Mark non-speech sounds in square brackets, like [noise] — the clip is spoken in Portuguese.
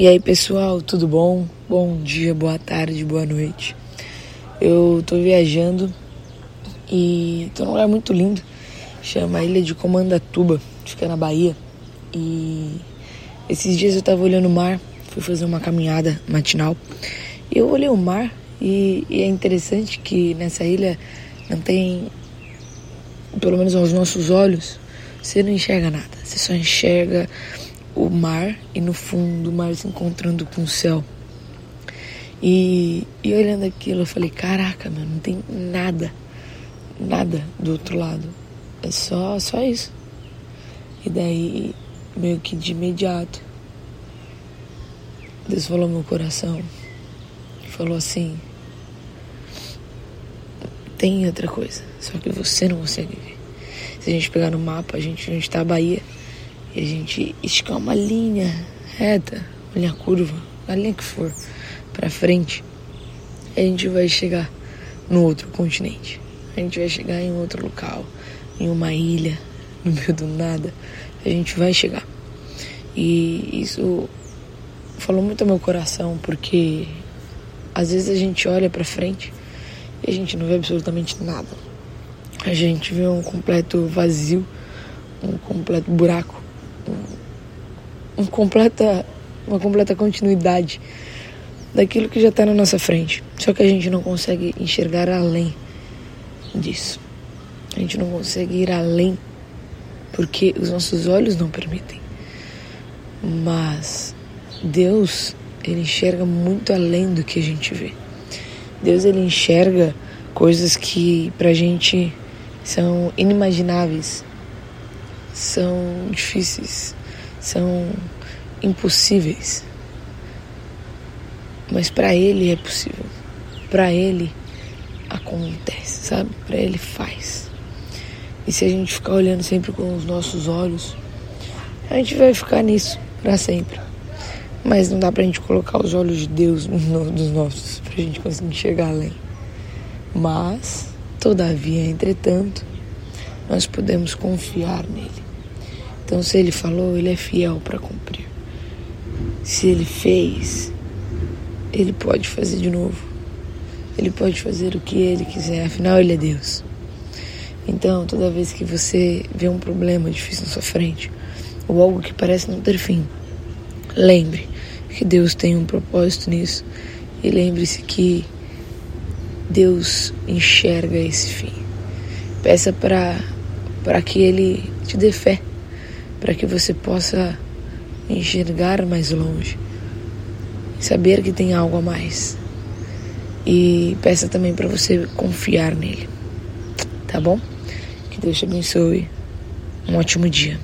E aí, pessoal, tudo bom? Bom dia, boa tarde, boa noite. Eu tô viajando e tô num lugar muito lindo, chama Ilha de Comandatuba, fica na Bahia. E esses dias eu tava olhando o mar, fui fazer uma caminhada matinal. E eu olhei o mar e, e é interessante que nessa ilha não tem, pelo menos aos nossos olhos, você não enxerga nada, você só enxerga o mar e no fundo o mar se encontrando com o céu. E, e olhando aquilo, eu falei: caraca, mano, não tem nada, nada do outro lado. É só, só isso. E daí, meio que de imediato, Deus falou meu coração. Falou assim: tem outra coisa, só que você não consegue ver. Se a gente pegar no mapa, a gente, a gente tá a Bahia e a gente esticar uma linha reta, uma linha curva, a linha que for, para frente, a gente vai chegar no outro continente. A gente vai chegar em outro local, em uma ilha, [laughs] no meio do nada. A gente vai chegar. E isso falou muito ao meu coração, porque às vezes a gente olha para frente e a gente não vê absolutamente nada. A gente vê um completo vazio, um completo buraco um, completa, uma completa continuidade daquilo que já está na nossa frente. Só que a gente não consegue enxergar além disso. A gente não consegue ir além porque os nossos olhos não permitem. Mas Deus, ele enxerga muito além do que a gente vê. Deus, ele enxerga coisas que pra gente são inimagináveis são difíceis, são impossíveis. Mas para ele é possível. Para ele acontece, sabe? Para ele faz. E se a gente ficar olhando sempre com os nossos olhos, a gente vai ficar nisso para sempre. Mas não dá pra gente colocar os olhos de Deus [laughs] nos nossos, pra gente conseguir chegar além. Mas, todavia, entretanto, nós podemos confiar nele. Então, se ele falou, ele é fiel para cumprir. Se ele fez, ele pode fazer de novo. Ele pode fazer o que ele quiser, afinal, ele é Deus. Então, toda vez que você vê um problema difícil na sua frente, ou algo que parece não ter fim, lembre que Deus tem um propósito nisso. E lembre-se que Deus enxerga esse fim. Peça para que Ele te dê fé para que você possa enxergar mais longe, saber que tem algo a mais. E peça também para você confiar nele. Tá bom? Que Deus te abençoe. Um ótimo dia.